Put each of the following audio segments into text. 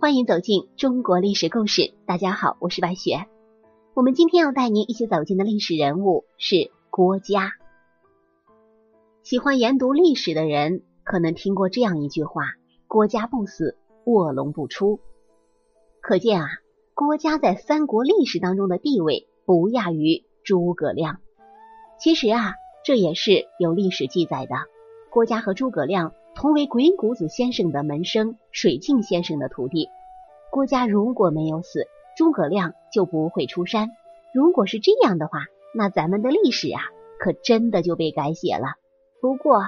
欢迎走进中国历史故事。大家好，我是白雪。我们今天要带您一起走进的历史人物是郭嘉。喜欢研读历史的人可能听过这样一句话：“郭嘉不死，卧龙不出。”可见啊，郭嘉在三国历史当中的地位不亚于诸葛亮。其实啊，这也是有历史记载的。郭嘉和诸葛亮同为鬼谷子先生的门生，水镜先生的徒弟。郭嘉如果没有死，诸葛亮就不会出山。如果是这样的话，那咱们的历史啊，可真的就被改写了。不过，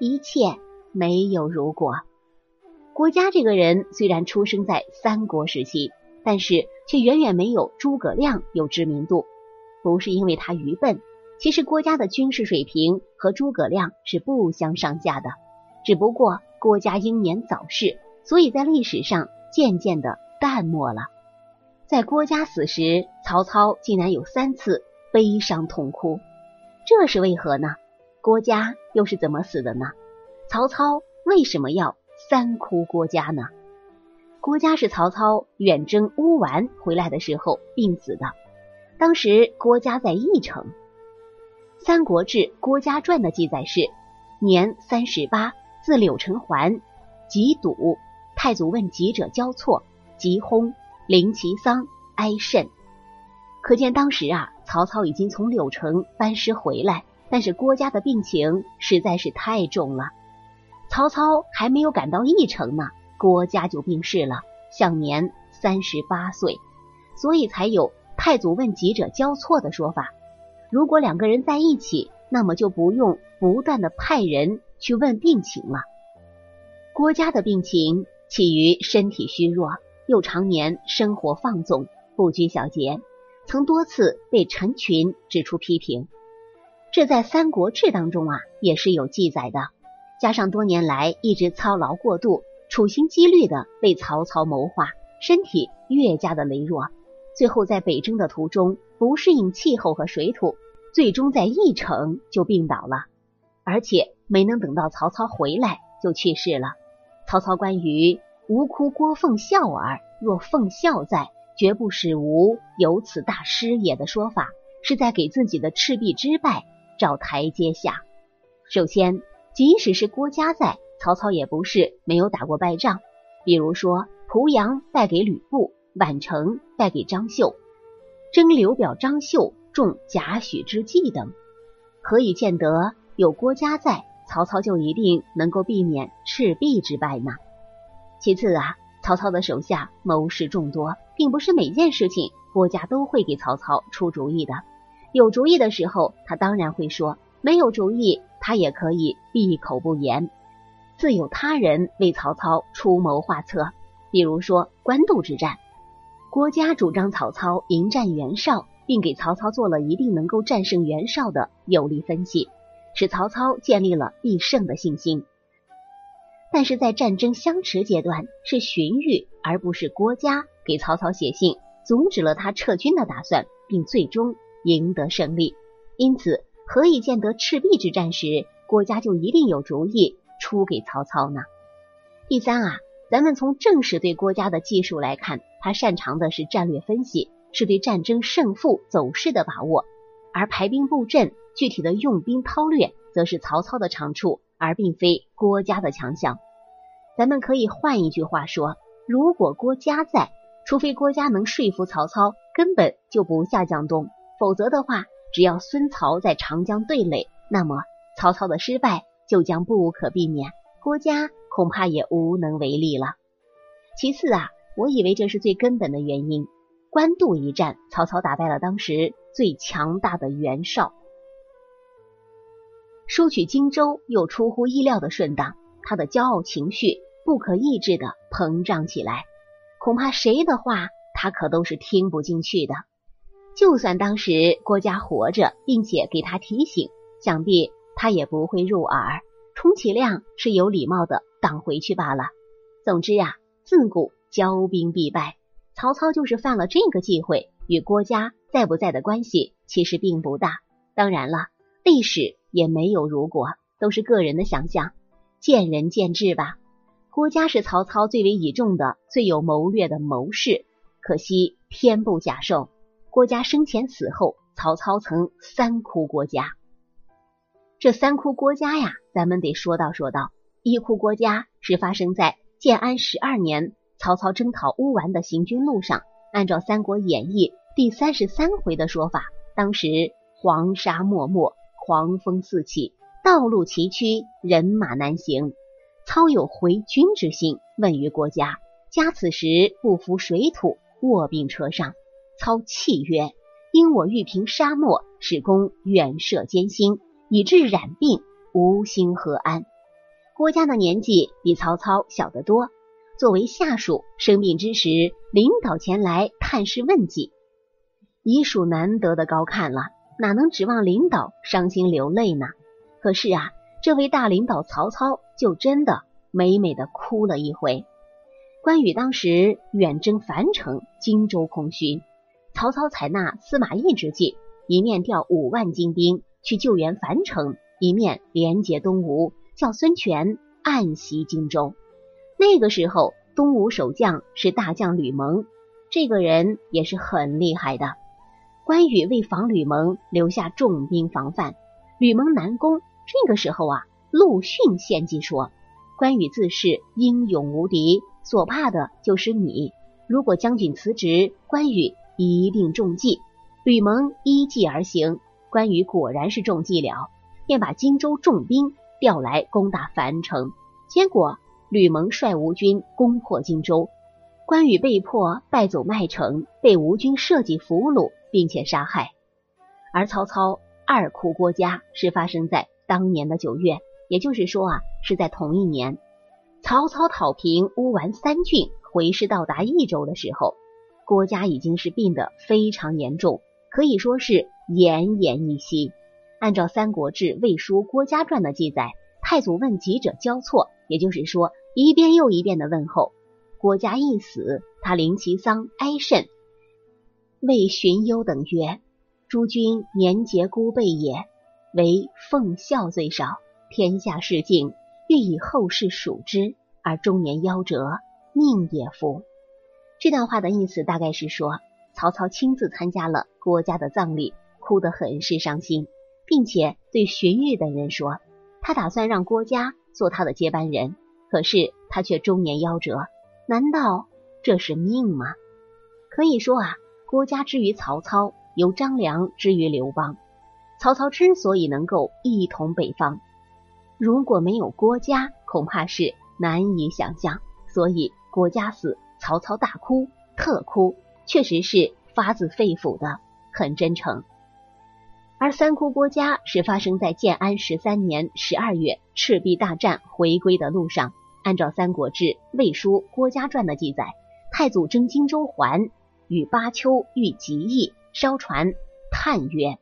一切没有如果。郭嘉这个人虽然出生在三国时期，但是却远远没有诸葛亮有知名度。不是因为他愚笨。其实郭嘉的军事水平和诸葛亮是不相上下的，只不过郭嘉英年早逝，所以在历史上渐渐的淡漠了。在郭嘉死时，曹操竟然有三次悲伤痛哭，这是为何呢？郭嘉又是怎么死的呢？曹操为什么要三哭郭嘉呢？郭嘉是曹操远征乌丸回来的时候病死的，当时郭嘉在邺城。《三国志·郭嘉传》的记载是：年三十八，自柳城还，即堵。太祖问疾者交错，即轰，临其丧，哀甚。可见当时啊，曹操已经从柳城班师回来，但是郭嘉的病情实在是太重了。曹操还没有赶到邺城呢，郭嘉就病逝了，享年三十八岁，所以才有太祖问疾者交错的说法。如果两个人在一起，那么就不用不断的派人去问病情了。郭嘉的病情起于身体虚弱，又常年生活放纵，不拘小节，曾多次被陈群指出批评。这在《三国志》当中啊也是有记载的。加上多年来一直操劳过度，处心积虑的为曹操谋划，身体越加的羸弱。最后在北征的途中不适应气候和水土，最终在邺城就病倒了，而且没能等到曹操回来就去世了。曹操关于“吾哭郭奉孝耳，若奉孝在，绝不使吾有此大师也”的说法，是在给自己的赤壁之败找台阶下。首先，即使是郭嘉在，曹操也不是没有打过败仗，比如说濮阳败给吕布。宛城败给张绣，征刘表、张绣中贾诩之计等，何以见得有郭嘉在，曹操就一定能够避免赤壁之败呢？其次啊，曹操的手下谋士众多，并不是每件事情郭嘉都会给曹操出主意的。有主意的时候，他当然会说；没有主意，他也可以闭口不言，自有他人为曹操出谋划策。比如说官渡之战。郭嘉主张曹操迎战袁绍，并给曹操做了一定能够战胜袁绍的有力分析，使曹操建立了必胜的信心。但是在战争相持阶段，是荀彧而不是郭嘉给曹操写信，阻止了他撤军的打算，并最终赢得胜利。因此，何以见得赤壁之战时，郭嘉就一定有主意出给曹操呢？第三啊。咱们从正史对郭嘉的技术来看，他擅长的是战略分析，是对战争胜负走势的把握；而排兵布阵、具体的用兵韬略，则是曹操的长处，而并非郭嘉的强项。咱们可以换一句话说：如果郭嘉在，除非郭嘉能说服曹操，根本就不下江东；否则的话，只要孙曹在长江对垒，那么曹操的失败就将不可避免。郭嘉。恐怕也无能为力了。其次啊，我以为这是最根本的原因。官渡一战，曹操打败了当时最强大的袁绍，收取荆州又出乎意料的顺当，他的骄傲情绪不可抑制的膨胀起来，恐怕谁的话他可都是听不进去的。就算当时郭嘉活着，并且给他提醒，想必他也不会入耳，充其量是有礼貌的。挡回去罢了。总之呀，自古骄兵必败，曹操就是犯了这个忌讳，与郭嘉在不在的关系其实并不大。当然了，历史也没有如果，都是个人的想象，见仁见智吧。郭嘉是曹操最为倚重的、最有谋略的谋士。可惜天不假寿，郭嘉生前死后，曹操曾三哭郭嘉。这三哭郭嘉呀，咱们得说道说道。一哭郭嘉是发生在建安十二年，曹操征讨乌丸的行军路上。按照《三国演义》第三十三回的说法，当时黄沙漠漠，狂风四起，道路崎岖，人马难行。操有回军之心，问于郭嘉。嘉此时不服水土，卧病车上。操泣曰：“因我欲平沙漠，使公远涉艰辛，以致染病，无心何安？”郭嘉的年纪比曹操小得多，作为下属，生病之时，领导前来探视问计，已属难得的高看了，哪能指望领导伤心流泪呢？可是啊。这位大领导曹操就真的美美的哭了一回。关羽当时远征樊城，荆州空虚，曹操采纳司马懿之计，一面调五万精兵去救援樊城，一面连接东吴，叫孙权暗袭荆州。那个时候，东吴守将是大将吕蒙，这个人也是很厉害的。关羽为防吕蒙，留下重兵防范，吕蒙南攻。这个时候啊，陆逊献计说：“关羽自恃英勇无敌，所怕的就是你。如果将军辞职，关羽一定中计。”吕蒙依计而行，关羽果然是中计了，便把荆州重兵调来攻打樊城。结果吕蒙率吴军攻破荆州，关羽被迫败走麦城，被吴军设计俘虏，并且杀害。而曹操二哭郭嘉是发生在。当年的九月，也就是说啊，是在同一年，曹操讨平乌丸三郡，回师到达益州的时候，郭嘉已经是病得非常严重，可以说是奄奄一息。按照《三国志·魏书·郭嘉传》的记载，太祖问疾者交错，也就是说一遍又一遍的问候。郭嘉一死，他临其丧哀甚，谓荀攸等曰：“诸君年节孤辈也。”唯奉孝最少，天下事敬，欲以后世数之，而中年夭折，命也夫。这段话的意思大概是说，曹操亲自参加了郭嘉的葬礼，哭得很是伤心，并且对荀彧等人说，他打算让郭嘉做他的接班人，可是他却中年夭折，难道这是命吗？可以说啊，郭嘉之于曹操，由张良之于刘邦。曹操之所以能够一统北方，如果没有郭嘉，恐怕是难以想象。所以郭嘉死，曹操大哭，特哭，确实是发自肺腑的，很真诚。而三哭郭嘉是发生在建安十三年十二月赤壁大战回归的路上。按照《三国志·魏书·郭嘉传》的记载，太祖征荆州还，与巴丘遇疾役，烧船，叹曰。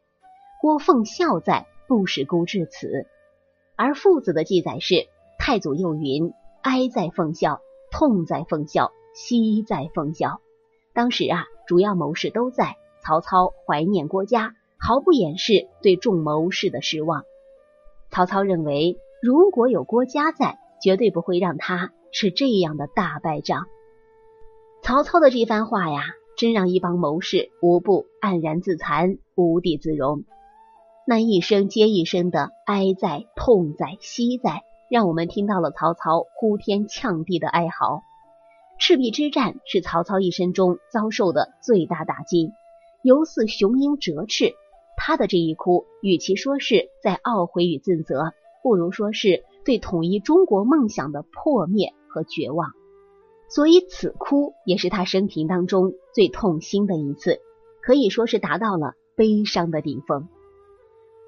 郭奉孝在，不使孤至此。而父子的记载是：太祖又云：“哀在奉孝，痛在奉孝，惜在奉孝。”当时啊，主要谋士都在。曹操怀念郭嘉，毫不掩饰对众谋士的失望。曹操认为，如果有郭嘉在，绝对不会让他是这样的大败仗。曹操的这番话呀，真让一帮谋士无不黯然自惭，无地自容。那一声接一声的哀在、痛在、惜在，让我们听到了曹操呼天呛地的哀嚎。赤壁之战是曹操一生中遭受的最大打击，犹似雄鹰折翅。他的这一哭，与其说是在懊悔与自责，不如说是对统一中国梦想的破灭和绝望。所以此哭也是他生平当中最痛心的一次，可以说是达到了悲伤的顶峰。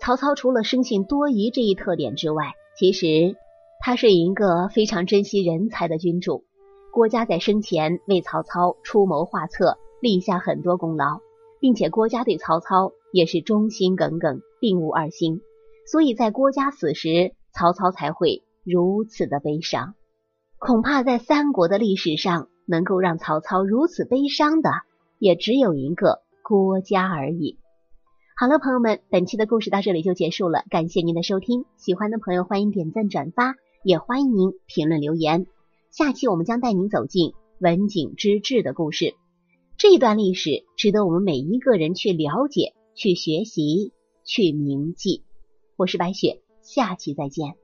曹操除了生性多疑这一特点之外，其实他是一个非常珍惜人才的君主。郭嘉在生前为曹操出谋划策，立下很多功劳，并且郭嘉对曹操也是忠心耿耿，并无二心。所以在郭嘉死时，曹操才会如此的悲伤。恐怕在三国的历史上，能够让曹操如此悲伤的，也只有一个郭嘉而已。好了，朋友们，本期的故事到这里就结束了。感谢您的收听，喜欢的朋友欢迎点赞转发，也欢迎您评论留言。下期我们将带您走进文景之治的故事。这一段历史值得我们每一个人去了解、去学习、去铭记。我是白雪，下期再见。